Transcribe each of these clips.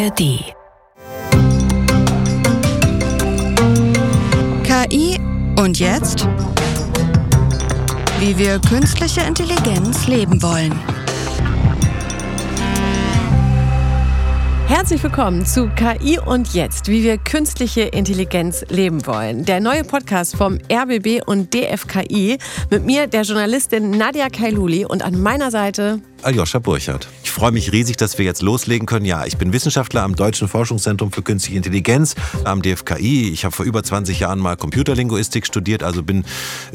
ARD. KI und jetzt? Wie wir künstliche Intelligenz leben wollen. Herzlich willkommen zu KI und Jetzt, wie wir künstliche Intelligenz leben wollen. Der neue Podcast vom RBB und DFKI mit mir, der Journalistin Nadia Kailuli und an meiner Seite Aljoscha Burchardt. Ich freue mich riesig, dass wir jetzt loslegen können. Ja, ich bin Wissenschaftler am Deutschen Forschungszentrum für Künstliche Intelligenz am DFKI. Ich habe vor über 20 Jahren mal Computerlinguistik studiert, also bin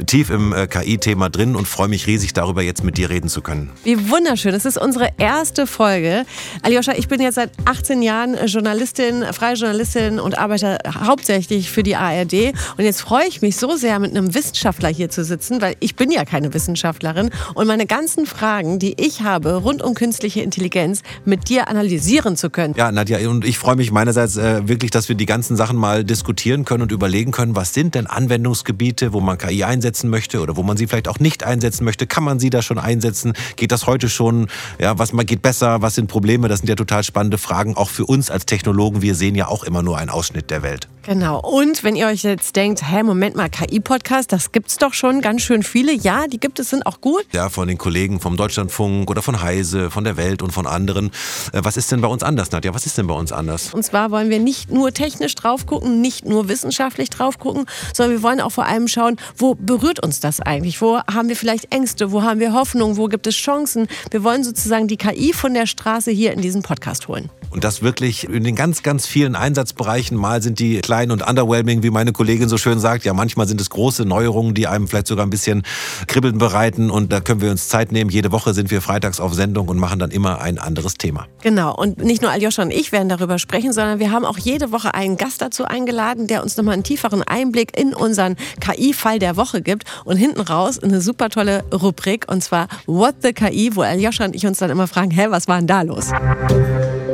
tief im äh, KI-Thema drin und freue mich riesig darüber, jetzt mit dir reden zu können. Wie wunderschön. Das ist unsere erste Folge. Aljoscha, ich bin jetzt seit 18 Jahren Journalistin, freie Journalistin und arbeite hauptsächlich für die ARD. Und jetzt freue ich mich so sehr, mit einem Wissenschaftler hier zu sitzen, weil ich bin ja keine Wissenschaftlerin. Und meine ganzen Fragen, die ich habe, rund um künstliche Intelligenz mit dir analysieren zu können. Ja, Nadja, und ich freue mich meinerseits äh, wirklich, dass wir die ganzen Sachen mal diskutieren können und überlegen können, was sind denn Anwendungsgebiete, wo man KI einsetzen möchte oder wo man sie vielleicht auch nicht einsetzen möchte. Kann man sie da schon einsetzen? Geht das heute schon? Ja, was geht besser? Was sind Probleme? Das sind ja total spannende Fragen, auch für uns als Technologen. Wir sehen ja auch immer nur einen Ausschnitt der Welt. Genau. Und wenn ihr euch jetzt denkt, hä, Moment mal, KI-Podcast, das gibt es doch schon ganz schön viele. Ja, die gibt es, sind auch gut. Ja, von den Kollegen vom Deutschlandfunk oder von Heise, von der Welt und von anderen. Äh, was ist denn bei uns anders, Nadja? Was ist denn bei uns anders? Und zwar wollen wir nicht nur technisch drauf gucken, nicht nur wissenschaftlich drauf gucken, sondern wir wollen auch vor allem schauen, wo berührt uns das eigentlich? Wo haben wir vielleicht Ängste? Wo haben wir Hoffnung? Wo gibt es Chancen? Wir wollen sozusagen die KI von der Straße hier in diesen Podcast holen. Und das wirklich in den ganz, ganz vielen Einsatzbereichen. Mal sind die klein und underwhelming, wie meine Kollegin so schön sagt. Ja, manchmal sind es große Neuerungen, die einem vielleicht sogar ein bisschen Kribbeln bereiten. Und da können wir uns Zeit nehmen. Jede Woche sind wir freitags auf Sendung und machen dann immer ein anderes Thema. Genau. Und nicht nur Aljoscha und ich werden darüber sprechen, sondern wir haben auch jede Woche einen Gast dazu eingeladen, der uns nochmal einen tieferen Einblick in unseren KI-Fall der Woche gibt. Und hinten raus eine super tolle Rubrik und zwar What the KI, wo Aljoscha und ich uns dann immer fragen, hä, was war denn da los?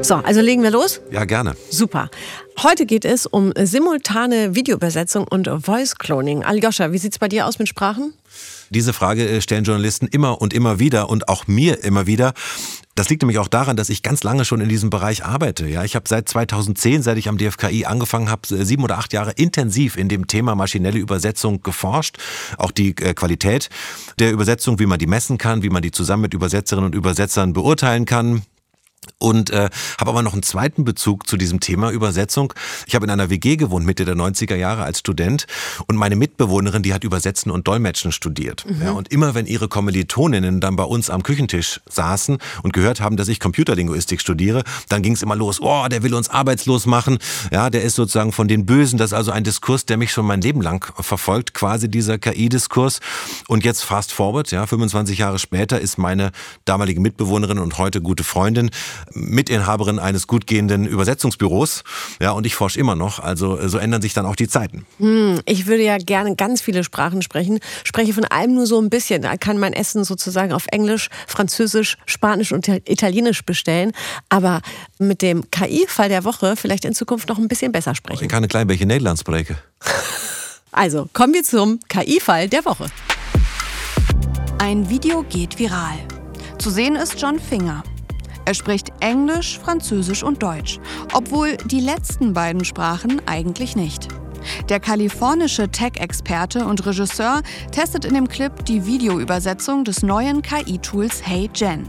So, also legen wir los? Ja, gerne. Super. Heute geht es um simultane Videoübersetzung und Voice Cloning. Aljoscha, wie sieht es bei dir aus mit Sprachen? Diese Frage äh, stellen Journalisten immer und immer wieder und auch mir immer wieder. Das liegt nämlich auch daran, dass ich ganz lange schon in diesem Bereich arbeite. Ja, ich habe seit 2010, seit ich am DFKI angefangen habe, sieben oder acht Jahre intensiv in dem Thema maschinelle Übersetzung geforscht. Auch die äh, Qualität der Übersetzung, wie man die messen kann, wie man die zusammen mit Übersetzerinnen und Übersetzern beurteilen kann und äh, habe aber noch einen zweiten Bezug zu diesem Thema Übersetzung. Ich habe in einer WG gewohnt Mitte der 90er Jahre als Student und meine Mitbewohnerin, die hat Übersetzen und Dolmetschen studiert. Mhm. Ja, und immer wenn ihre Kommilitoninnen dann bei uns am Küchentisch saßen und gehört haben, dass ich Computerlinguistik studiere, dann ging es immer los, oh, der will uns arbeitslos machen. Ja, der ist sozusagen von den Bösen. Das ist also ein Diskurs, der mich schon mein Leben lang verfolgt, quasi dieser KI-Diskurs. Und jetzt fast forward, ja, 25 Jahre später ist meine damalige Mitbewohnerin und heute gute Freundin Mitinhaberin eines gut gehenden Übersetzungsbüros. Ja, und ich forsche immer noch. Also so ändern sich dann auch die Zeiten. Hm, ich würde ja gerne ganz viele Sprachen sprechen. Spreche von allem nur so ein bisschen. Da kann mein Essen sozusagen auf Englisch, Französisch, Spanisch und Italienisch bestellen. Aber mit dem KI-Fall der Woche vielleicht in Zukunft noch ein bisschen besser sprechen. Ich kann ein klein bisschen Nederlands sprechen. Also, kommen wir zum KI-Fall der Woche. Ein Video geht viral. Zu sehen ist John Finger. Er spricht Englisch, Französisch und Deutsch, obwohl die letzten beiden Sprachen eigentlich nicht. Der kalifornische Tech-Experte und Regisseur testet in dem Clip die Videoübersetzung des neuen KI-Tools Hey Gen.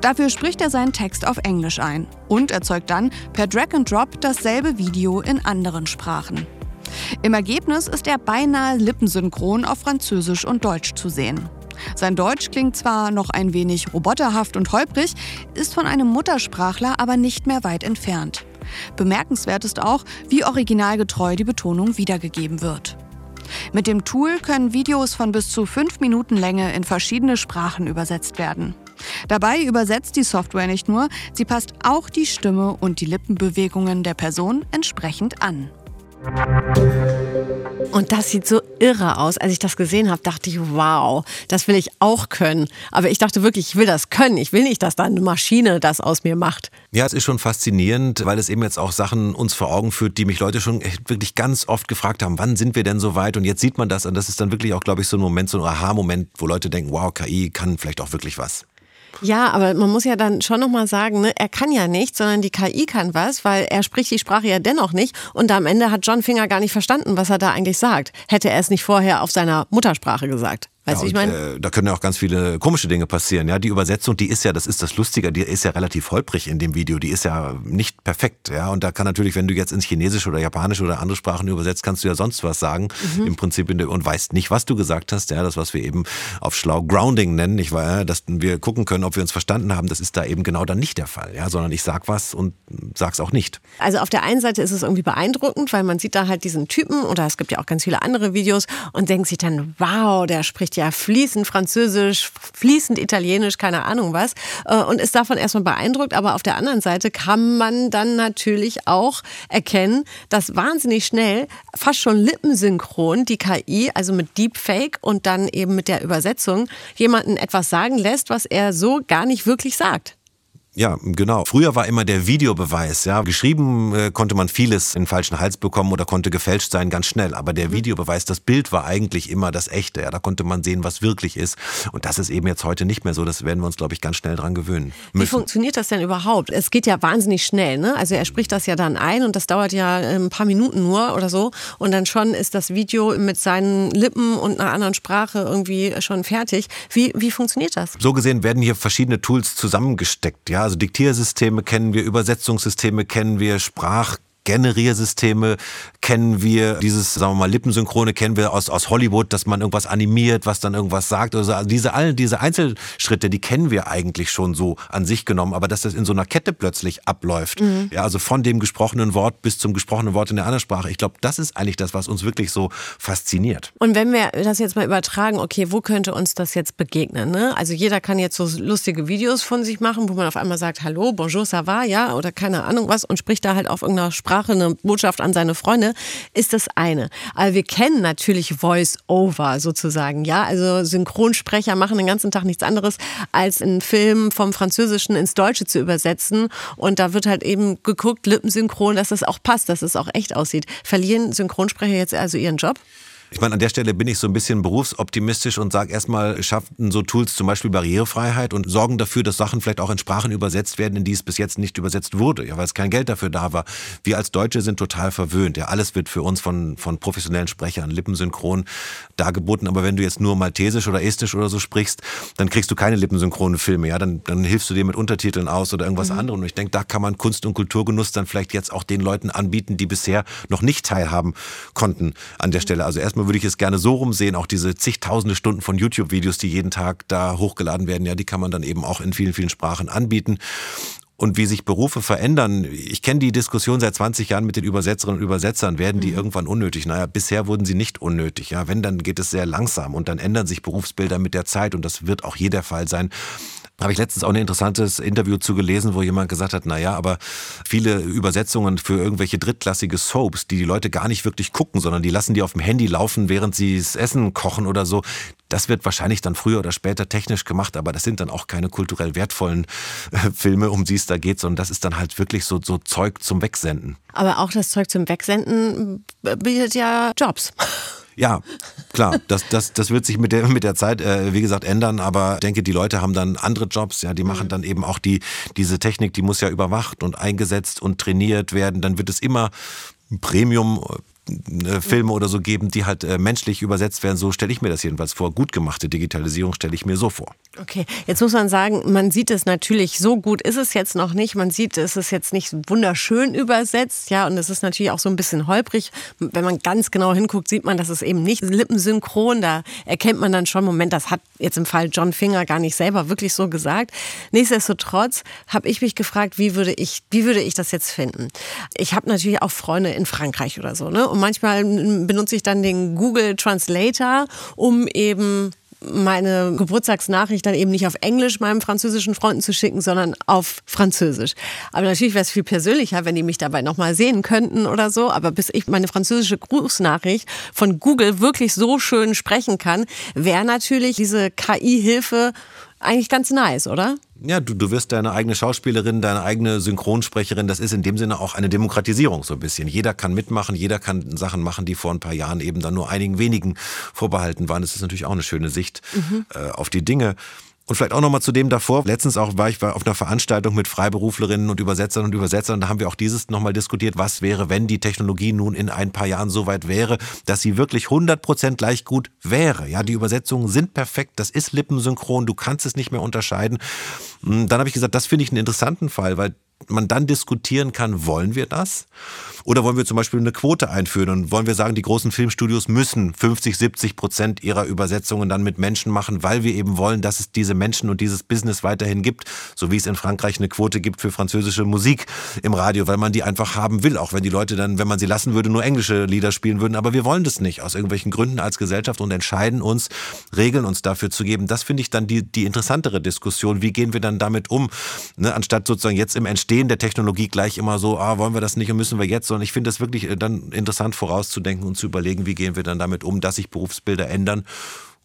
Dafür spricht er seinen Text auf Englisch ein und erzeugt dann per Drag and Drop dasselbe Video in anderen Sprachen. Im Ergebnis ist er beinahe lippensynchron auf Französisch und Deutsch zu sehen. Sein Deutsch klingt zwar noch ein wenig roboterhaft und holprig, ist von einem Muttersprachler aber nicht mehr weit entfernt. Bemerkenswert ist auch, wie originalgetreu die Betonung wiedergegeben wird. Mit dem Tool können Videos von bis zu fünf Minuten Länge in verschiedene Sprachen übersetzt werden. Dabei übersetzt die Software nicht nur, sie passt auch die Stimme und die Lippenbewegungen der Person entsprechend an. Und das sieht so irre aus. Als ich das gesehen habe, dachte ich, wow, das will ich auch können. Aber ich dachte wirklich, ich will das können. Ich will nicht, dass da eine Maschine das aus mir macht. Ja, es ist schon faszinierend, weil es eben jetzt auch Sachen uns vor Augen führt, die mich Leute schon wirklich ganz oft gefragt haben, wann sind wir denn so weit? Und jetzt sieht man das. Und das ist dann wirklich auch, glaube ich, so ein Moment, so ein Aha-Moment, wo Leute denken, wow, KI kann vielleicht auch wirklich was. Ja, aber man muss ja dann schon nochmal sagen, ne, er kann ja nichts, sondern die KI kann was, weil er spricht die Sprache ja dennoch nicht. Und am Ende hat John Finger gar nicht verstanden, was er da eigentlich sagt. Hätte er es nicht vorher auf seiner Muttersprache gesagt. Weißt du, ja, ich meine? Äh, da können ja auch ganz viele komische Dinge passieren. Ja, die Übersetzung, die ist ja, das ist das Lustige, die ist ja relativ holprig in dem Video. Die ist ja nicht perfekt. Ja, und da kann natürlich, wenn du jetzt ins Chinesische oder Japanisch oder andere Sprachen übersetzt, kannst du ja sonst was sagen. Mhm. Im Prinzip der, und weißt nicht, was du gesagt hast. Ja, das, was wir eben auf schlau Grounding nennen, Ich war, dass wir gucken können, ob wir uns verstanden haben. Das ist da eben genau dann nicht der Fall. Ja, sondern ich sag was und sag's auch nicht. Also auf der einen Seite ist es irgendwie beeindruckend, weil man sieht da halt diesen Typen oder es gibt ja auch ganz viele andere Videos und denkt sich dann, wow, der spricht ja fließend Französisch, fließend Italienisch, keine Ahnung was. Äh, und ist davon erstmal beeindruckt. Aber auf der anderen Seite kann man dann natürlich auch erkennen, dass wahnsinnig schnell, fast schon lippensynchron, die KI, also mit Deepfake und dann eben mit der Übersetzung, jemanden etwas sagen lässt, was er so gar nicht wirklich sagt. Ja, genau. Früher war immer der Videobeweis. Ja, geschrieben äh, konnte man vieles in den falschen Hals bekommen oder konnte gefälscht sein ganz schnell. Aber der mhm. Videobeweis, das Bild war eigentlich immer das Echte. Ja, da konnte man sehen, was wirklich ist. Und das ist eben jetzt heute nicht mehr so. Das werden wir uns, glaube ich, ganz schnell dran gewöhnen. Müssen. Wie funktioniert das denn überhaupt? Es geht ja wahnsinnig schnell. Ne? Also er spricht das ja dann ein und das dauert ja äh, ein paar Minuten nur oder so. Und dann schon ist das Video mit seinen Lippen und einer anderen Sprache irgendwie schon fertig. Wie, wie funktioniert das? So gesehen werden hier verschiedene Tools zusammengesteckt. Ja, also Diktiersysteme kennen wir, Übersetzungssysteme kennen wir, Sprach Generiersysteme kennen wir, dieses, sagen wir mal, Lippensynchrone kennen wir aus, aus Hollywood, dass man irgendwas animiert, was dann irgendwas sagt. Also diese, all diese Einzelschritte, die kennen wir eigentlich schon so an sich genommen, aber dass das in so einer Kette plötzlich abläuft, mhm. ja, also von dem gesprochenen Wort bis zum gesprochenen Wort in der anderen Sprache, ich glaube, das ist eigentlich das, was uns wirklich so fasziniert. Und wenn wir das jetzt mal übertragen, okay, wo könnte uns das jetzt begegnen? Ne? Also jeder kann jetzt so lustige Videos von sich machen, wo man auf einmal sagt, hallo, bonjour, ça va, ja, oder keine Ahnung was und spricht da halt auf irgendeiner Sprache Sprache eine Botschaft an seine Freunde, ist das eine. Aber wir kennen natürlich Voice-Over sozusagen, ja. Also Synchronsprecher machen den ganzen Tag nichts anderes, als einen Film vom Französischen ins Deutsche zu übersetzen. Und da wird halt eben geguckt, lippensynchron, dass das auch passt, dass es auch echt aussieht. Verlieren Synchronsprecher jetzt also ihren Job? Ich meine, an der Stelle bin ich so ein bisschen berufsoptimistisch und sage erstmal, schaffen so Tools zum Beispiel Barrierefreiheit und sorgen dafür, dass Sachen vielleicht auch in Sprachen übersetzt werden, in die es bis jetzt nicht übersetzt wurde, ja, weil es kein Geld dafür da war. Wir als Deutsche sind total verwöhnt. Ja, alles wird für uns von, von professionellen Sprechern lippensynchron dargeboten. Aber wenn du jetzt nur Maltesisch oder Estisch oder so sprichst, dann kriegst du keine lippensynchronen Filme. Ja, dann, dann hilfst du dir mit Untertiteln aus oder irgendwas mhm. anderem. Und ich denke, da kann man Kunst und Kulturgenuss dann vielleicht jetzt auch den Leuten anbieten, die bisher noch nicht teilhaben konnten an der Stelle. Also erstmal erstmal würde ich es gerne so rumsehen, auch diese zigtausende Stunden von YouTube-Videos, die jeden Tag da hochgeladen werden, ja, die kann man dann eben auch in vielen, vielen Sprachen anbieten und wie sich Berufe verändern. Ich kenne die Diskussion seit 20 Jahren mit den Übersetzerinnen und Übersetzern. Werden die mhm. irgendwann unnötig? Naja, bisher wurden sie nicht unnötig. Ja, wenn, dann geht es sehr langsam und dann ändern sich Berufsbilder mit der Zeit und das wird auch hier der Fall sein habe ich letztens auch ein interessantes Interview zu gelesen, wo jemand gesagt hat, na ja, aber viele Übersetzungen für irgendwelche drittklassige Soaps, die die Leute gar nicht wirklich gucken, sondern die lassen die auf dem Handy laufen, während sie das Essen kochen oder so. Das wird wahrscheinlich dann früher oder später technisch gemacht, aber das sind dann auch keine kulturell wertvollen äh, Filme, um die es da geht, sondern das ist dann halt wirklich so, so Zeug zum Wegsenden. Aber auch das Zeug zum Wegsenden bietet ja Jobs. Ja, klar, das, das, das wird sich mit der, mit der Zeit, äh, wie gesagt, ändern, aber ich denke, die Leute haben dann andere Jobs, ja, die machen mhm. dann eben auch die, diese Technik, die muss ja überwacht und eingesetzt und trainiert werden, dann wird es immer Premium Filme oder so geben, die halt äh, menschlich übersetzt werden. So stelle ich mir das jedenfalls vor. Gut gemachte Digitalisierung stelle ich mir so vor. Okay, jetzt muss man sagen, man sieht es natürlich, so gut ist es jetzt noch nicht. Man sieht, es ist jetzt nicht wunderschön übersetzt, ja, und es ist natürlich auch so ein bisschen holprig. Wenn man ganz genau hinguckt, sieht man, dass es eben nicht lippensynchron. Da erkennt man dann schon, Moment, das hat jetzt im Fall John Finger gar nicht selber wirklich so gesagt. Nichtsdestotrotz habe ich mich gefragt, wie würde ich, wie würde ich das jetzt finden? Ich habe natürlich auch Freunde in Frankreich oder so, ne? Und manchmal benutze ich dann den Google Translator, um eben meine Geburtstagsnachricht dann eben nicht auf Englisch meinem französischen Freunden zu schicken, sondern auf Französisch. Aber natürlich wäre es viel persönlicher, wenn die mich dabei nochmal sehen könnten oder so. Aber bis ich meine französische Grußnachricht von Google wirklich so schön sprechen kann, wäre natürlich diese KI-Hilfe eigentlich ganz nice, oder? Ja, du, du wirst deine eigene Schauspielerin, deine eigene Synchronsprecherin. Das ist in dem Sinne auch eine Demokratisierung so ein bisschen. Jeder kann mitmachen, jeder kann Sachen machen, die vor ein paar Jahren eben dann nur einigen wenigen vorbehalten waren. Das ist natürlich auch eine schöne Sicht mhm. äh, auf die Dinge. Und vielleicht auch nochmal zu dem davor. Letztens auch war ich auf einer Veranstaltung mit Freiberuflerinnen und Übersetzern und Übersetzern. Da haben wir auch dieses nochmal diskutiert. Was wäre, wenn die Technologie nun in ein paar Jahren so weit wäre, dass sie wirklich 100 Prozent gleich gut wäre? Ja, die Übersetzungen sind perfekt. Das ist lippensynchron. Du kannst es nicht mehr unterscheiden. Hm, dann habe ich gesagt, das finde ich einen interessanten Fall, weil man dann diskutieren kann, wollen wir das? Oder wollen wir zum Beispiel eine Quote einführen und wollen wir sagen, die großen Filmstudios müssen 50, 70 Prozent ihrer Übersetzungen dann mit Menschen machen, weil wir eben wollen, dass es diese Menschen und dieses Business weiterhin gibt, so wie es in Frankreich eine Quote gibt für französische Musik im Radio, weil man die einfach haben will, auch wenn die Leute dann, wenn man sie lassen würde, nur englische Lieder spielen würden. Aber wir wollen das nicht aus irgendwelchen Gründen als Gesellschaft und entscheiden uns, Regeln uns dafür zu geben. Das finde ich dann die, die interessantere Diskussion. Wie gehen wir dann damit um, ne? anstatt sozusagen jetzt im Entstehen Entstehen der Technologie gleich immer so, ah, wollen wir das nicht und müssen wir jetzt, sondern ich finde das wirklich äh, dann interessant vorauszudenken und zu überlegen, wie gehen wir dann damit um, dass sich Berufsbilder ändern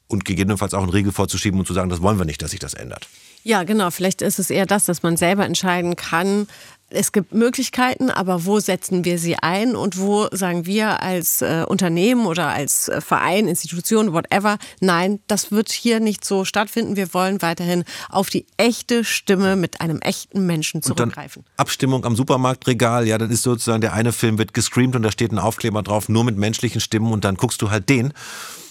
und gegebenenfalls auch einen Riegel vorzuschieben und zu sagen, das wollen wir nicht, dass sich das ändert. Ja, genau. Vielleicht ist es eher das, dass man selber entscheiden kann, es gibt Möglichkeiten, aber wo setzen wir sie ein und wo sagen wir als äh, Unternehmen oder als äh, Verein, Institution, whatever, nein, das wird hier nicht so stattfinden. Wir wollen weiterhin auf die echte Stimme mit einem echten Menschen zurückgreifen. Abstimmung am Supermarktregal, ja, das ist sozusagen der eine Film wird gescreamt und da steht ein Aufkleber drauf, nur mit menschlichen Stimmen und dann guckst du halt den.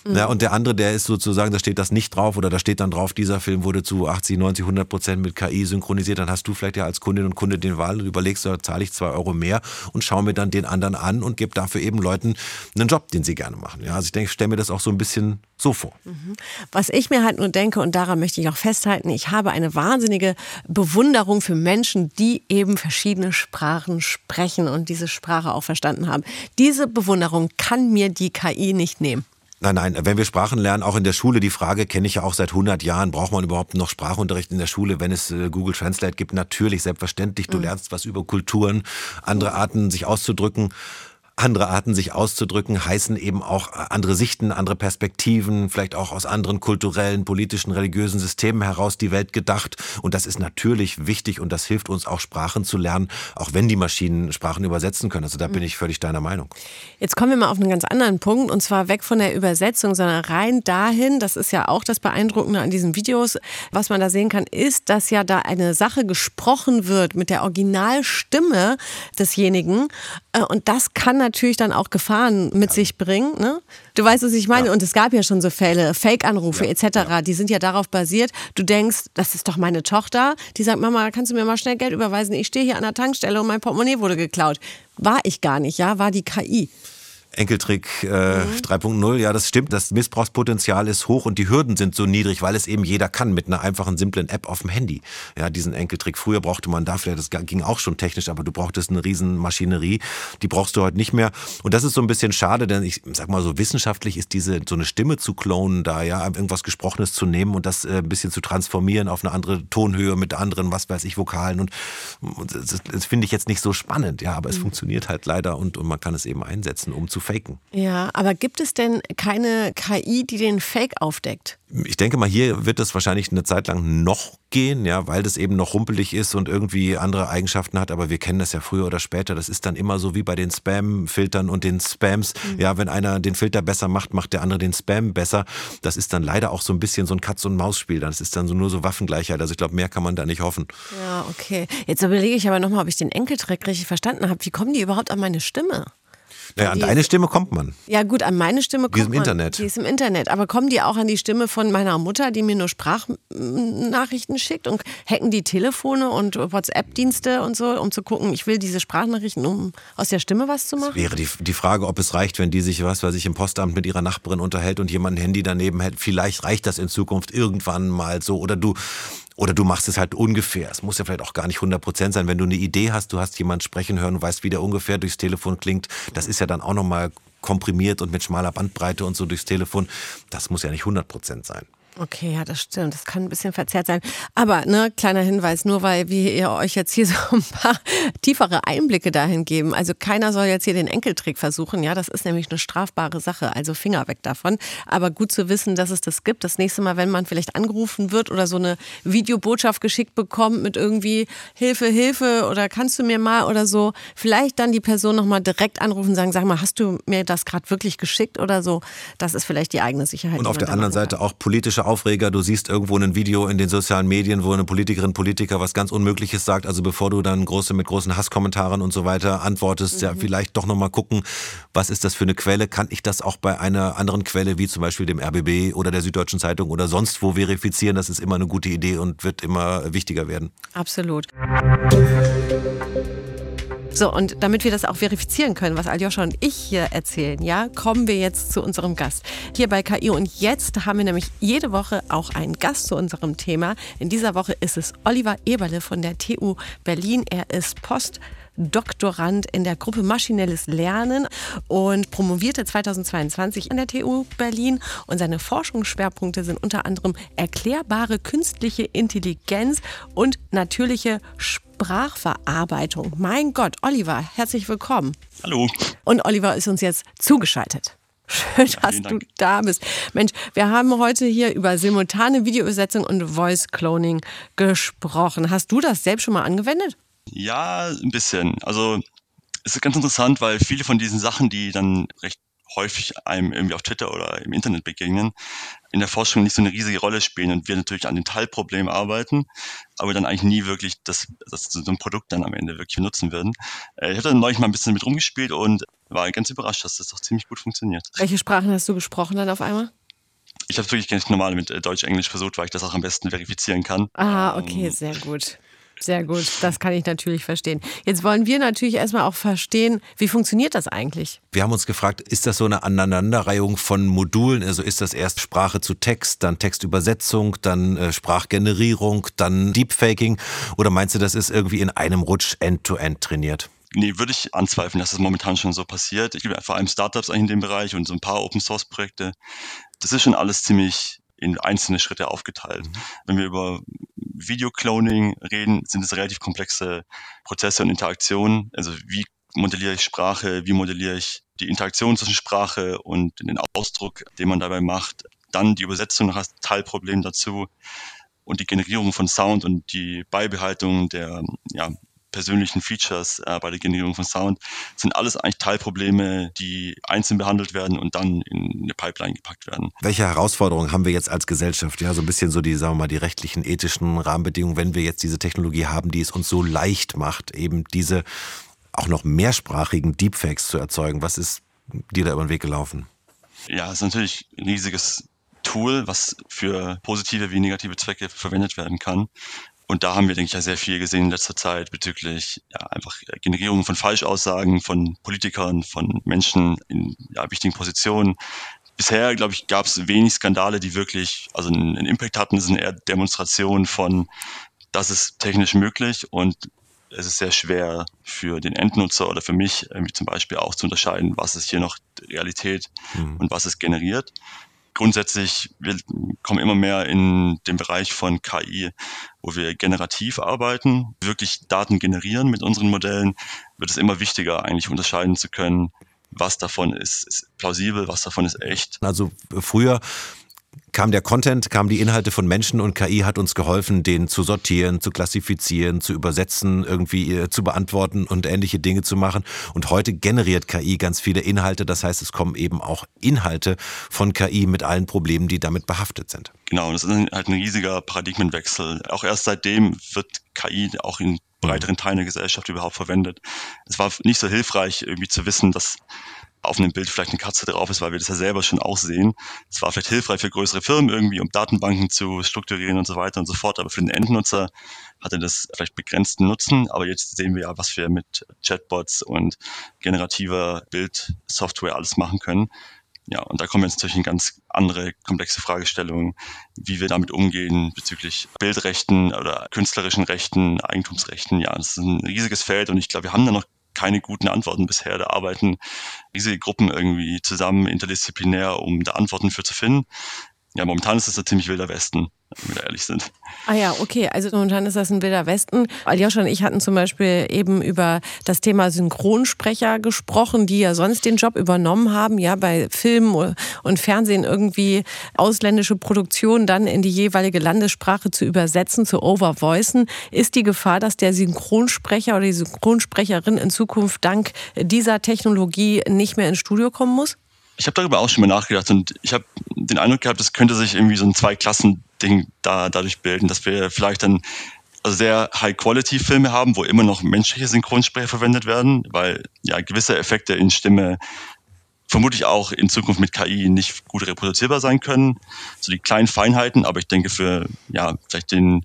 Mhm. Ja, und der andere, der ist sozusagen, da steht das nicht drauf oder da steht dann drauf, dieser Film wurde zu 80, 90, 100 Prozent mit KI synchronisiert. Dann hast du vielleicht ja als Kundin und Kunde den Wahl und überlegst, da zahle ich zwei Euro mehr und schaue mir dann den anderen an und gebe dafür eben Leuten einen Job, den sie gerne machen. Ja, also ich denke, ich stelle mir das auch so ein bisschen so vor. Mhm. Was ich mir halt nur denke, und daran möchte ich auch festhalten, ich habe eine wahnsinnige Bewunderung für Menschen, die eben verschiedene Sprachen sprechen und diese Sprache auch verstanden haben. Diese Bewunderung kann mir die KI nicht nehmen. Nein, nein, wenn wir Sprachen lernen, auch in der Schule, die Frage kenne ich ja auch seit 100 Jahren, braucht man überhaupt noch Sprachunterricht in der Schule, wenn es äh, Google Translate gibt? Natürlich, selbstverständlich, du mhm. lernst was über Kulturen, andere Arten, sich auszudrücken andere Arten, sich auszudrücken, heißen eben auch andere Sichten, andere Perspektiven, vielleicht auch aus anderen kulturellen, politischen, religiösen Systemen heraus die Welt gedacht. Und das ist natürlich wichtig und das hilft uns auch Sprachen zu lernen, auch wenn die Maschinen Sprachen übersetzen können. Also da bin ich völlig deiner Meinung. Jetzt kommen wir mal auf einen ganz anderen Punkt und zwar weg von der Übersetzung, sondern rein dahin, das ist ja auch das Beeindruckende an diesen Videos, was man da sehen kann, ist, dass ja da eine Sache gesprochen wird mit der Originalstimme desjenigen äh, und das kann natürlich dann auch Gefahren mit ja. sich bringen. Ne? Du weißt, was ich meine. Ja. Und es gab ja schon so Fälle, Fake-Anrufe ja. etc. Die sind ja darauf basiert. Du denkst, das ist doch meine Tochter. Die sagt, Mama, kannst du mir mal schnell Geld überweisen? Ich stehe hier an der Tankstelle und mein Portemonnaie wurde geklaut. War ich gar nicht, ja, war die KI. Enkeltrick äh, mhm. 3.0, ja, das stimmt. Das Missbrauchspotenzial ist hoch und die Hürden sind so niedrig, weil es eben jeder kann mit einer einfachen, simplen App auf dem Handy. Ja, diesen Enkeltrick. Früher brauchte man dafür, das ging auch schon technisch, aber du brauchtest eine riesen Maschinerie. Die brauchst du heute nicht mehr. Und das ist so ein bisschen schade, denn ich sag mal so, wissenschaftlich ist diese, so eine Stimme zu klonen da, ja, irgendwas Gesprochenes zu nehmen und das äh, ein bisschen zu transformieren auf eine andere Tonhöhe mit anderen, was weiß ich, Vokalen und, und das, das finde ich jetzt nicht so spannend, ja, aber es mhm. funktioniert halt leider und, und man kann es eben einsetzen, um zu faken. Ja, aber gibt es denn keine KI, die den Fake aufdeckt? Ich denke mal, hier wird es wahrscheinlich eine Zeit lang noch gehen, ja, weil das eben noch rumpelig ist und irgendwie andere Eigenschaften hat. Aber wir kennen das ja früher oder später. Das ist dann immer so wie bei den Spam-Filtern und den Spams. Mhm. Ja, wenn einer den Filter besser macht, macht der andere den Spam besser. Das ist dann leider auch so ein bisschen so ein Katz-und-Maus-Spiel. Das ist dann so nur so Waffengleichheit. Also ich glaube, mehr kann man da nicht hoffen. Ja, okay. Jetzt überlege ich aber nochmal, ob ich den Enkeltrick richtig verstanden habe. Wie kommen die überhaupt an meine Stimme? Naja, an deine Stimme kommt man. Ja gut, an meine Stimme kommt die ist im man. Internet. Die ist im Internet. Aber kommen die auch an die Stimme von meiner Mutter, die mir nur Sprachnachrichten schickt und hacken die Telefone und WhatsApp-Dienste und so, um zu gucken, ich will diese Sprachnachrichten, um aus der Stimme was zu machen? Das wäre die, die Frage, ob es reicht, wenn die sich, was weiß ich, im Postamt mit ihrer Nachbarin unterhält und jemand ein Handy daneben hält. Vielleicht reicht das in Zukunft irgendwann mal so. Oder du oder du machst es halt ungefähr. Es muss ja vielleicht auch gar nicht 100 Prozent sein. Wenn du eine Idee hast, du hast jemand sprechen hören und weißt, wie der ungefähr durchs Telefon klingt, das ist ja dann auch nochmal komprimiert und mit schmaler Bandbreite und so durchs Telefon. Das muss ja nicht 100 Prozent sein. Okay, ja, das stimmt. Das kann ein bisschen verzerrt sein. Aber ne, kleiner Hinweis, nur weil wir ihr euch jetzt hier so ein paar tiefere Einblicke dahin geben. Also keiner soll jetzt hier den Enkeltrick versuchen. Ja, das ist nämlich eine strafbare Sache. Also Finger weg davon. Aber gut zu wissen, dass es das gibt. Das nächste Mal, wenn man vielleicht angerufen wird oder so eine Videobotschaft geschickt bekommt mit irgendwie Hilfe, Hilfe oder kannst du mir mal oder so, vielleicht dann die Person nochmal direkt anrufen und sagen, sag mal, hast du mir das gerade wirklich geschickt oder so? Das ist vielleicht die eigene Sicherheit. Und auf der anderen Seite auch politische große Aufreger. Du siehst irgendwo ein Video in den sozialen Medien, wo eine Politikerin, Politiker was ganz Unmögliches sagt. Also bevor du dann große mit großen Hasskommentaren und so weiter antwortest, mhm. ja, vielleicht doch nochmal gucken, was ist das für eine Quelle? Kann ich das auch bei einer anderen Quelle, wie zum Beispiel dem RBB oder der Süddeutschen Zeitung oder sonst wo verifizieren? Das ist immer eine gute Idee und wird immer wichtiger werden. Absolut. So, und damit wir das auch verifizieren können, was Aljoscha und ich hier erzählen, ja, kommen wir jetzt zu unserem Gast. Hier bei KI und jetzt haben wir nämlich jede Woche auch einen Gast zu unserem Thema. In dieser Woche ist es Oliver Eberle von der TU Berlin. Er ist Post Doktorand in der Gruppe Maschinelles Lernen und promovierte 2022 an der TU Berlin. Und seine Forschungsschwerpunkte sind unter anderem erklärbare künstliche Intelligenz und natürliche Sprachverarbeitung. Mein Gott, Oliver, herzlich willkommen. Hallo. Und Oliver ist uns jetzt zugeschaltet. Schön, dass ja, du da bist. Mensch, wir haben heute hier über simultane Videoübersetzung und Voice Cloning gesprochen. Hast du das selbst schon mal angewendet? Ja, ein bisschen. Also es ist ganz interessant, weil viele von diesen Sachen, die dann recht häufig einem irgendwie auf Twitter oder im Internet begegnen, in der Forschung nicht so eine riesige Rolle spielen und wir natürlich an dem Teilproblem arbeiten, aber dann eigentlich nie wirklich das, das so ein Produkt dann am Ende wirklich benutzen würden. Äh, ich habe dann neulich mal ein bisschen mit rumgespielt und war ganz überrascht, dass das doch ziemlich gut funktioniert. Welche Sprachen hast du gesprochen dann auf einmal? Ich habe wirklich ganz normal mit äh, Deutsch-Englisch versucht, weil ich das auch am besten verifizieren kann. Ah, okay, ähm, sehr gut. Sehr gut, das kann ich natürlich verstehen. Jetzt wollen wir natürlich erstmal auch verstehen, wie funktioniert das eigentlich? Wir haben uns gefragt, ist das so eine Aneinanderreihung von Modulen? Also ist das erst Sprache zu Text, dann Textübersetzung, dann äh, Sprachgenerierung, dann Deepfaking? Oder meinst du, das ist irgendwie in einem Rutsch end-to-end -end trainiert? Nee, würde ich anzweifeln, dass das momentan schon so passiert. Ich gibt vor allem Startups eigentlich in dem Bereich und so ein paar Open Source Projekte. Das ist schon alles ziemlich in einzelne Schritte aufgeteilt. Mhm. Wenn wir über Video-Cloning reden, sind es relativ komplexe Prozesse und Interaktionen. Also wie modelliere ich Sprache, wie modelliere ich die Interaktion zwischen Sprache und den Ausdruck, den man dabei macht. Dann die Übersetzung noch als Teilproblem dazu und die Generierung von Sound und die Beibehaltung der ja, persönlichen Features äh, bei der Generierung von Sound sind alles eigentlich Teilprobleme, die einzeln behandelt werden und dann in eine Pipeline gepackt werden. Welche Herausforderungen haben wir jetzt als Gesellschaft? Ja, so ein bisschen so die, sagen wir mal, die rechtlichen, ethischen Rahmenbedingungen, wenn wir jetzt diese Technologie haben, die es uns so leicht macht, eben diese auch noch mehrsprachigen Deepfakes zu erzeugen. Was ist dir da über den Weg gelaufen? Ja, es ist natürlich ein riesiges Tool, was für positive wie negative Zwecke verwendet werden kann. Und da haben wir, denke ich, ja sehr viel gesehen in letzter Zeit bezüglich ja, einfach Generierung von Falschaussagen von Politikern, von Menschen in ja, wichtigen Positionen. Bisher, glaube ich, gab es wenig Skandale, die wirklich also einen, einen Impact hatten. Das sind eher Demonstrationen von, das ist technisch möglich und es ist sehr schwer für den Endnutzer oder für mich irgendwie zum Beispiel auch zu unterscheiden, was ist hier noch Realität mhm. und was ist generiert grundsätzlich, wir kommen immer mehr in den Bereich von KI, wo wir generativ arbeiten, wirklich Daten generieren mit unseren Modellen, wird es immer wichtiger, eigentlich unterscheiden zu können, was davon ist, ist plausibel, was davon ist echt. Also früher kam der Content, kamen die Inhalte von Menschen und KI hat uns geholfen, den zu sortieren, zu klassifizieren, zu übersetzen, irgendwie äh, zu beantworten und ähnliche Dinge zu machen. Und heute generiert KI ganz viele Inhalte. Das heißt, es kommen eben auch Inhalte von KI mit allen Problemen, die damit behaftet sind. Genau, das ist halt ein riesiger Paradigmenwechsel. Auch erst seitdem wird KI auch in breiteren Teilen der Gesellschaft überhaupt verwendet. Es war nicht so hilfreich, irgendwie zu wissen, dass auf einem Bild vielleicht eine Katze drauf ist, weil wir das ja selber schon auch sehen. Es war vielleicht hilfreich für größere Firmen irgendwie, um Datenbanken zu strukturieren und so weiter und so fort. Aber für den Endnutzer hatte das vielleicht begrenzten Nutzen. Aber jetzt sehen wir ja, was wir mit Chatbots und generativer Bildsoftware alles machen können. Ja, und da kommen jetzt natürlich in ganz andere komplexe Fragestellungen, wie wir damit umgehen bezüglich Bildrechten oder künstlerischen Rechten, Eigentumsrechten. Ja, das ist ein riesiges Feld und ich glaube, wir haben da noch keine guten Antworten bisher. Da arbeiten riesige Gruppen irgendwie zusammen, interdisziplinär, um da Antworten für zu finden. Ja, momentan ist es ein ziemlich wilder Westen wenn wir ehrlich sind. Ah ja, okay. Also momentan ist das ein wilder Westen. Aljoscha und ich hatten zum Beispiel eben über das Thema Synchronsprecher gesprochen, die ja sonst den Job übernommen haben, ja, bei Film und Fernsehen irgendwie ausländische Produktionen dann in die jeweilige Landessprache zu übersetzen, zu overvoicen. Ist die Gefahr, dass der Synchronsprecher oder die Synchronsprecherin in Zukunft dank dieser Technologie nicht mehr ins Studio kommen muss? Ich habe darüber auch schon mal nachgedacht und ich habe den Eindruck gehabt, es könnte sich irgendwie so ein Zwei-Klassen-Ding da, dadurch bilden, dass wir vielleicht dann sehr High-Quality-Filme haben, wo immer noch menschliche Synchronsprecher verwendet werden, weil ja gewisse Effekte in Stimme vermutlich auch in Zukunft mit KI nicht gut reproduzierbar sein können. So die kleinen Feinheiten, aber ich denke für ja vielleicht den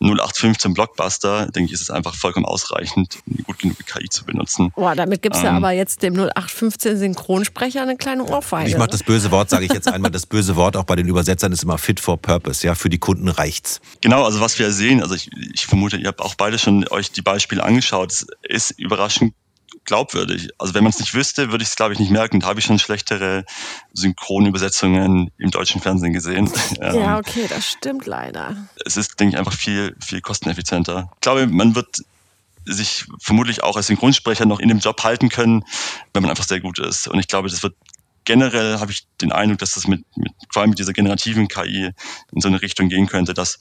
0815 Blockbuster, denke ich, ist es einfach vollkommen ausreichend, eine gut genug KI zu benutzen. Boah, damit gibst du ähm, aber jetzt dem 0815 Synchronsprecher eine kleine Ohrfeige. Ich mache das böse Wort, sage ich jetzt einmal, das böse Wort auch bei den Übersetzern ist immer fit for purpose, ja, für die Kunden reicht's. Genau, also was wir sehen, also ich, ich vermute, ihr habt auch beide schon euch die Beispiele angeschaut, es ist überraschend glaubwürdig. Also wenn man es nicht wüsste, würde ich es, glaube ich, nicht merken. Da habe ich schon schlechtere Synchronübersetzungen im deutschen Fernsehen gesehen. Ja, okay, das stimmt leider. Es ist, denke ich, einfach viel, viel kosteneffizienter. Ich glaube, man wird sich vermutlich auch als Synchronsprecher noch in dem Job halten können, wenn man einfach sehr gut ist. Und ich glaube, das wird generell habe ich den Eindruck, dass das mit, mit vor allem mit dieser generativen KI in so eine Richtung gehen könnte, dass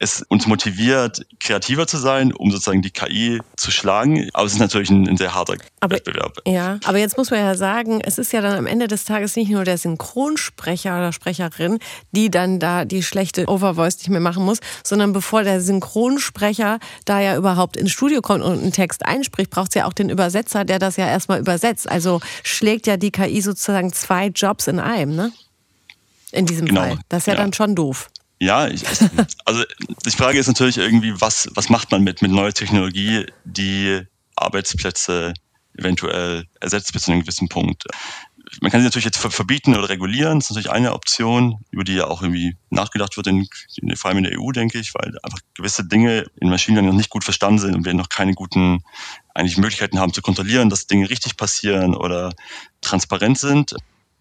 es uns motiviert, kreativer zu sein, um sozusagen die KI zu schlagen. Aber es ist natürlich ein, ein sehr harter aber, Wettbewerb. Ja, aber jetzt muss man ja sagen, es ist ja dann am Ende des Tages nicht nur der Synchronsprecher oder Sprecherin, die dann da die schlechte Overvoice nicht mehr machen muss, sondern bevor der Synchronsprecher da ja überhaupt ins Studio kommt und einen Text einspricht, braucht es ja auch den Übersetzer, der das ja erstmal übersetzt. Also schlägt ja die KI sozusagen zwei Jobs in einem, ne? In diesem genau. Fall. Das ist ja, ja. dann schon doof. Ja, ich, also die Frage ist natürlich irgendwie, was, was macht man mit, mit neuer Technologie, die Arbeitsplätze eventuell ersetzt bis zu einem gewissen Punkt. Man kann sie natürlich jetzt verbieten oder regulieren, das ist natürlich eine Option, über die ja auch irgendwie nachgedacht wird, in, vor allem in der EU, denke ich, weil einfach gewisse Dinge in Maschinen noch nicht gut verstanden sind und wir noch keine guten eigentlich Möglichkeiten haben zu kontrollieren, dass Dinge richtig passieren oder transparent sind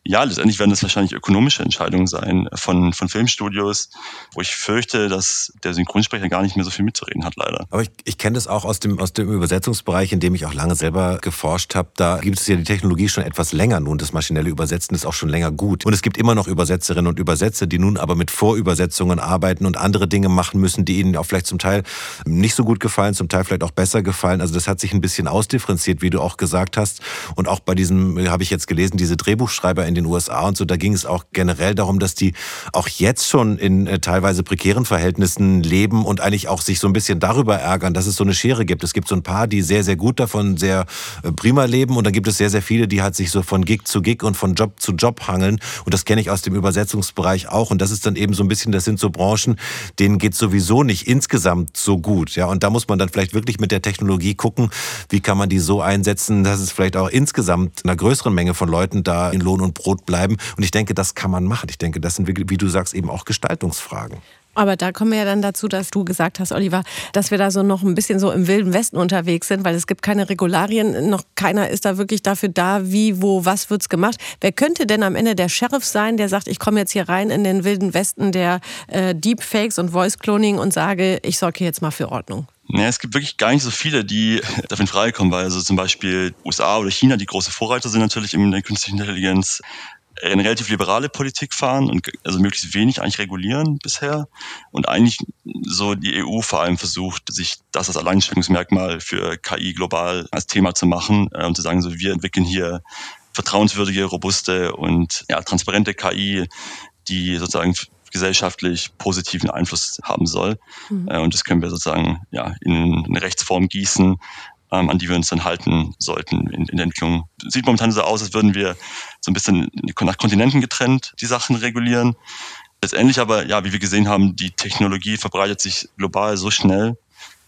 ja, letztendlich werden das wahrscheinlich ökonomische Entscheidungen sein von, von Filmstudios, wo ich fürchte, dass der Synchronsprecher gar nicht mehr so viel mitzureden hat, leider. Aber ich, ich kenne das auch aus dem, aus dem Übersetzungsbereich, in dem ich auch lange selber geforscht habe. Da gibt es ja die Technologie schon etwas länger nun. Das maschinelle Übersetzen ist auch schon länger gut. Und es gibt immer noch Übersetzerinnen und Übersetzer, die nun aber mit Vorübersetzungen arbeiten und andere Dinge machen müssen, die ihnen auch vielleicht zum Teil nicht so gut gefallen, zum Teil vielleicht auch besser gefallen. Also das hat sich ein bisschen ausdifferenziert, wie du auch gesagt hast. Und auch bei diesem, habe ich jetzt gelesen, diese Drehbuchschreiber in den USA und so, da ging es auch generell darum, dass die auch jetzt schon in äh, teilweise prekären Verhältnissen leben und eigentlich auch sich so ein bisschen darüber ärgern, dass es so eine Schere gibt. Es gibt so ein paar, die sehr, sehr gut davon, sehr äh, prima leben und dann gibt es sehr, sehr viele, die halt sich so von Gig zu Gig und von Job zu Job hangeln. Und das kenne ich aus dem Übersetzungsbereich auch. Und das ist dann eben so ein bisschen, das sind so Branchen, denen geht sowieso nicht insgesamt so gut, ja. Und da muss man dann vielleicht wirklich mit der Technologie gucken, wie kann man die so einsetzen, dass es vielleicht auch insgesamt einer größeren Menge von Leuten da in Lohn und Brot Brot bleiben. Und ich denke, das kann man machen. Ich denke, das sind, wie du sagst, eben auch Gestaltungsfragen. Aber da kommen wir ja dann dazu, dass du gesagt hast, Oliver, dass wir da so noch ein bisschen so im wilden Westen unterwegs sind, weil es gibt keine Regularien, noch keiner ist da wirklich dafür da, wie, wo, was wird's gemacht. Wer könnte denn am Ende der Sheriff sein, der sagt, ich komme jetzt hier rein in den wilden Westen der äh, Deepfakes und Voice Cloning und sage, ich sorge jetzt mal für Ordnung? Ja, es gibt wirklich gar nicht so viele, die dafür in Frage kommen, weil also zum Beispiel USA oder China, die große Vorreiter sind natürlich in der künstlichen Intelligenz, eine relativ liberale Politik fahren und also möglichst wenig eigentlich regulieren bisher. Und eigentlich so die EU vor allem versucht, sich das als Alleinstellungsmerkmal für KI global als Thema zu machen äh, und zu sagen, so wir entwickeln hier vertrauenswürdige, robuste und ja, transparente KI, die sozusagen gesellschaftlich positiven Einfluss haben soll. Mhm. Äh, und das können wir sozusagen ja, in eine Rechtsform gießen, ähm, an die wir uns dann halten sollten in, in der Entwicklung. Sieht momentan so aus, als würden wir so ein bisschen nach Kontinenten getrennt die Sachen regulieren. Letztendlich aber, ja, wie wir gesehen haben, die Technologie verbreitet sich global so schnell,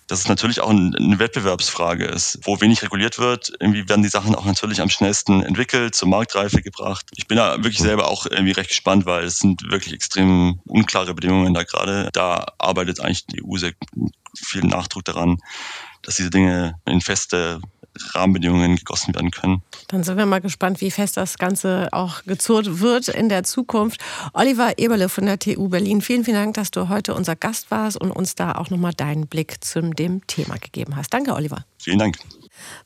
dass es natürlich auch eine Wettbewerbsfrage ist. Wo wenig reguliert wird, irgendwie werden die Sachen auch natürlich am schnellsten entwickelt, zur Marktreife gebracht. Ich bin da wirklich selber auch irgendwie recht gespannt, weil es sind wirklich extrem unklare Bedingungen da gerade. Da arbeitet eigentlich die EU sehr viel Nachdruck daran, dass diese Dinge in feste Rahmenbedingungen gegossen werden können. Dann sind wir mal gespannt, wie fest das Ganze auch gezurrt wird in der Zukunft. Oliver Eberle von der TU Berlin, vielen, vielen Dank, dass du heute unser Gast warst und uns da auch nochmal deinen Blick zu dem Thema gegeben hast. Danke, Oliver. Vielen Dank.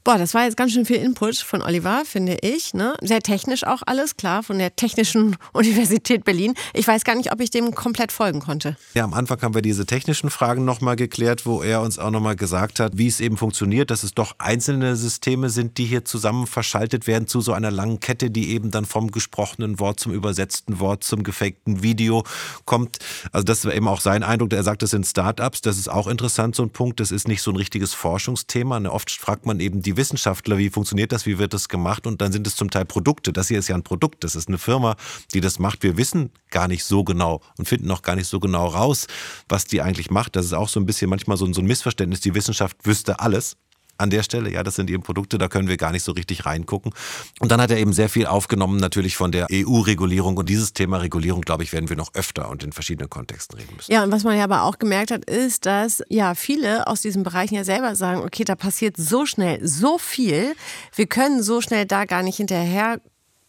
Boah, das war jetzt ganz schön viel Input von Oliver, finde ich. Ne? Sehr technisch auch alles, klar, von der Technischen Universität Berlin. Ich weiß gar nicht, ob ich dem komplett folgen konnte. Ja, am Anfang haben wir diese technischen Fragen nochmal geklärt, wo er uns auch nochmal gesagt hat, wie es eben funktioniert, dass es doch einzelne Systeme sind, die hier zusammen verschaltet werden zu so einer langen Kette, die eben dann vom gesprochenen Wort zum übersetzten Wort zum gefakten Video kommt. Also das war eben auch sein Eindruck. Er sagt, das sind Startups. Das ist auch interessant, so ein Punkt. Das ist nicht so ein richtiges Forschungsthema. Ne, oft fragt man eben die Wissenschaftler, wie funktioniert das, wie wird das gemacht und dann sind es zum Teil Produkte. Das hier ist ja ein Produkt, das ist eine Firma, die das macht. Wir wissen gar nicht so genau und finden auch gar nicht so genau raus, was die eigentlich macht. Das ist auch so ein bisschen manchmal so ein Missverständnis. Die Wissenschaft wüsste alles an der Stelle. Ja, das sind eben Produkte, da können wir gar nicht so richtig reingucken. Und dann hat er eben sehr viel aufgenommen, natürlich von der EU-Regulierung. Und dieses Thema Regulierung, glaube ich, werden wir noch öfter und in verschiedenen Kontexten reden müssen. Ja, und was man ja aber auch gemerkt hat, ist, dass ja viele aus diesen Bereichen ja selber sagen, okay, da passiert so schnell so viel, wir können so schnell da gar nicht hinterher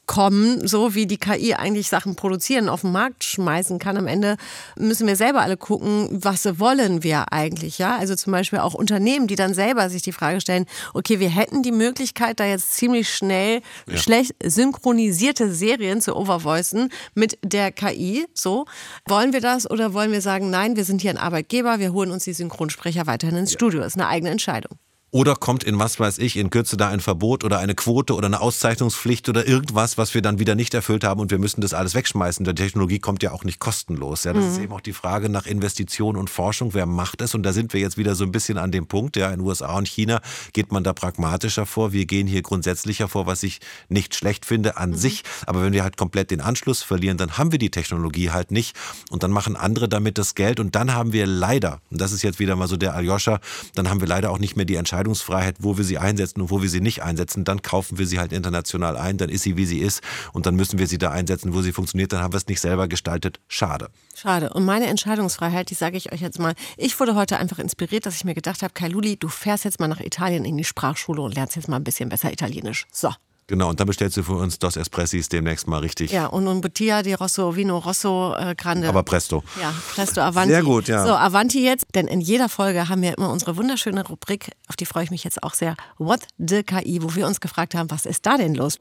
kommen, so wie die KI eigentlich Sachen produzieren, auf den Markt schmeißen kann. Am Ende müssen wir selber alle gucken, was wollen wir eigentlich, ja? Also zum Beispiel auch Unternehmen, die dann selber sich die Frage stellen, okay, wir hätten die Möglichkeit, da jetzt ziemlich schnell ja. schlecht synchronisierte Serien zu overvoicen mit der KI, so. Wollen wir das oder wollen wir sagen, nein, wir sind hier ein Arbeitgeber, wir holen uns die Synchronsprecher weiterhin ins ja. Studio. Das ist eine eigene Entscheidung. Oder kommt in was weiß ich, in Kürze da ein Verbot oder eine Quote oder eine Auszeichnungspflicht oder irgendwas, was wir dann wieder nicht erfüllt haben und wir müssen das alles wegschmeißen. Die Technologie kommt ja auch nicht kostenlos. Ja, das mhm. ist eben auch die Frage nach Investition und Forschung. Wer macht es? Und da sind wir jetzt wieder so ein bisschen an dem Punkt. Ja, in USA und China geht man da pragmatischer vor. Wir gehen hier grundsätzlicher vor, was ich nicht schlecht finde an mhm. sich. Aber wenn wir halt komplett den Anschluss verlieren, dann haben wir die Technologie halt nicht. Und dann machen andere damit das Geld. Und dann haben wir leider, und das ist jetzt wieder mal so der Aljoscha, dann haben wir leider auch nicht mehr die Entscheidung Entscheidungsfreiheit, wo wir sie einsetzen und wo wir sie nicht einsetzen. Dann kaufen wir sie halt international ein, dann ist sie, wie sie ist und dann müssen wir sie da einsetzen, wo sie funktioniert. Dann haben wir es nicht selber gestaltet. Schade. Schade. Und meine Entscheidungsfreiheit, die sage ich euch jetzt mal. Ich wurde heute einfach inspiriert, dass ich mir gedacht habe, Kai Luli, du fährst jetzt mal nach Italien in die Sprachschule und lernst jetzt mal ein bisschen besser Italienisch. So. Genau, und dann bestellst du für uns Dos Espressis demnächst mal richtig. Ja, und un Bottiglia di Rosso, Vino Rosso äh, Grande. Aber presto. Ja, presto Avanti. Sehr gut, ja. So, Avanti jetzt, denn in jeder Folge haben wir immer unsere wunderschöne Rubrik, auf die freue ich mich jetzt auch sehr, What the KI, wo wir uns gefragt haben, was ist da denn los?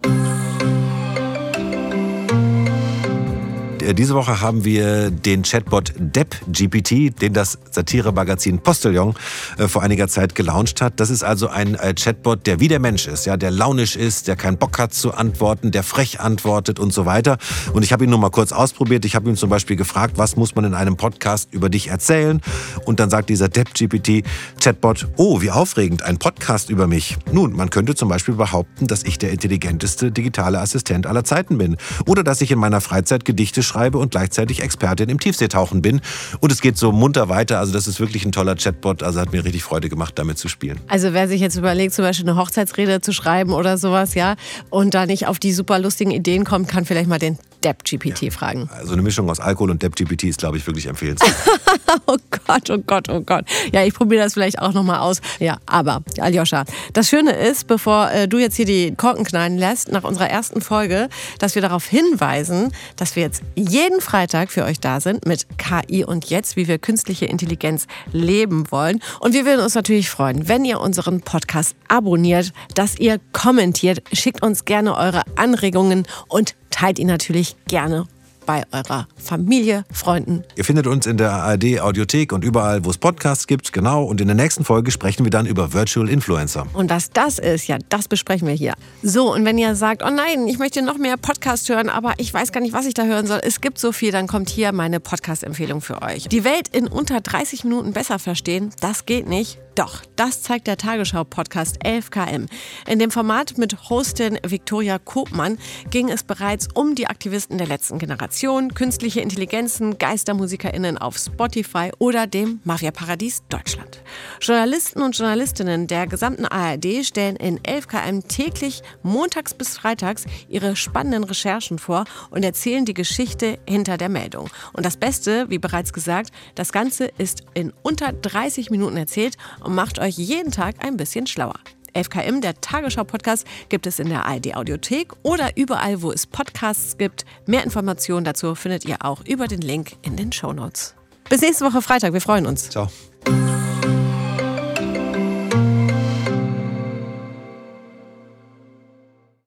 Diese Woche haben wir den Chatbot DeppGPT, den das Satire-Magazin Postillon äh, vor einiger Zeit gelauncht hat. Das ist also ein äh, Chatbot, der wie der Mensch ist, ja, der launisch ist, der keinen Bock hat zu antworten, der frech antwortet und so weiter. Und ich habe ihn nur mal kurz ausprobiert. Ich habe ihn zum Beispiel gefragt, was muss man in einem Podcast über dich erzählen? Und dann sagt dieser DeppGPT-Chatbot, oh, wie aufregend, ein Podcast über mich. Nun, man könnte zum Beispiel behaupten, dass ich der intelligenteste digitale Assistent aller Zeiten bin. Oder dass ich in meiner Freizeit Gedichte schreibe schreibe und gleichzeitig Expertin im Tiefseetauchen bin. Und es geht so munter weiter. Also das ist wirklich ein toller Chatbot. Also hat mir richtig Freude gemacht, damit zu spielen. Also wer sich jetzt überlegt, zum Beispiel eine Hochzeitsrede zu schreiben oder sowas, ja, und da nicht auf die super lustigen Ideen kommt, kann vielleicht mal den DeppGPT ja. fragen. Also eine Mischung aus Alkohol und DeppGPT ist, glaube ich, wirklich empfehlenswert. oh Gott, oh Gott, oh Gott. Ja, ich probiere das vielleicht auch nochmal aus. Ja, aber, Aljoscha, das Schöne ist, bevor äh, du jetzt hier die Korken knallen lässt, nach unserer ersten Folge, dass wir darauf hinweisen, dass wir jetzt jeden Freitag für euch da sind mit KI und jetzt, wie wir künstliche Intelligenz leben wollen. Und wir würden uns natürlich freuen, wenn ihr unseren Podcast abonniert, dass ihr kommentiert, schickt uns gerne eure Anregungen und teilt ihn natürlich gerne bei eurer Familie, Freunden. Ihr findet uns in der ARD Audiothek und überall, wo es Podcasts gibt, genau. Und in der nächsten Folge sprechen wir dann über Virtual Influencer. Und was das ist, ja, das besprechen wir hier. So, und wenn ihr sagt, oh nein, ich möchte noch mehr Podcast hören, aber ich weiß gar nicht, was ich da hören soll, es gibt so viel, dann kommt hier meine Podcast-Empfehlung für euch. Die Welt in unter 30 Minuten besser verstehen, das geht nicht. Doch, das zeigt der Tagesschau-Podcast 11KM. In dem Format mit Hostin Viktoria Kopmann ging es bereits um die Aktivisten der letzten Generation, künstliche Intelligenzen, GeistermusikerInnen auf Spotify oder dem Mafia-Paradies Deutschland. Journalisten und Journalistinnen der gesamten ARD stellen in 11KM täglich montags bis freitags ihre spannenden Recherchen vor und erzählen die Geschichte hinter der Meldung. Und das Beste, wie bereits gesagt, das Ganze ist in unter 30 Minuten erzählt und macht euch jeden Tag ein bisschen schlauer. 11KM, der Tagesschau-Podcast, gibt es in der ARD-Audiothek oder überall, wo es Podcasts gibt. Mehr Informationen dazu findet ihr auch über den Link in den Shownotes. Bis nächste Woche Freitag. Wir freuen uns. Ciao.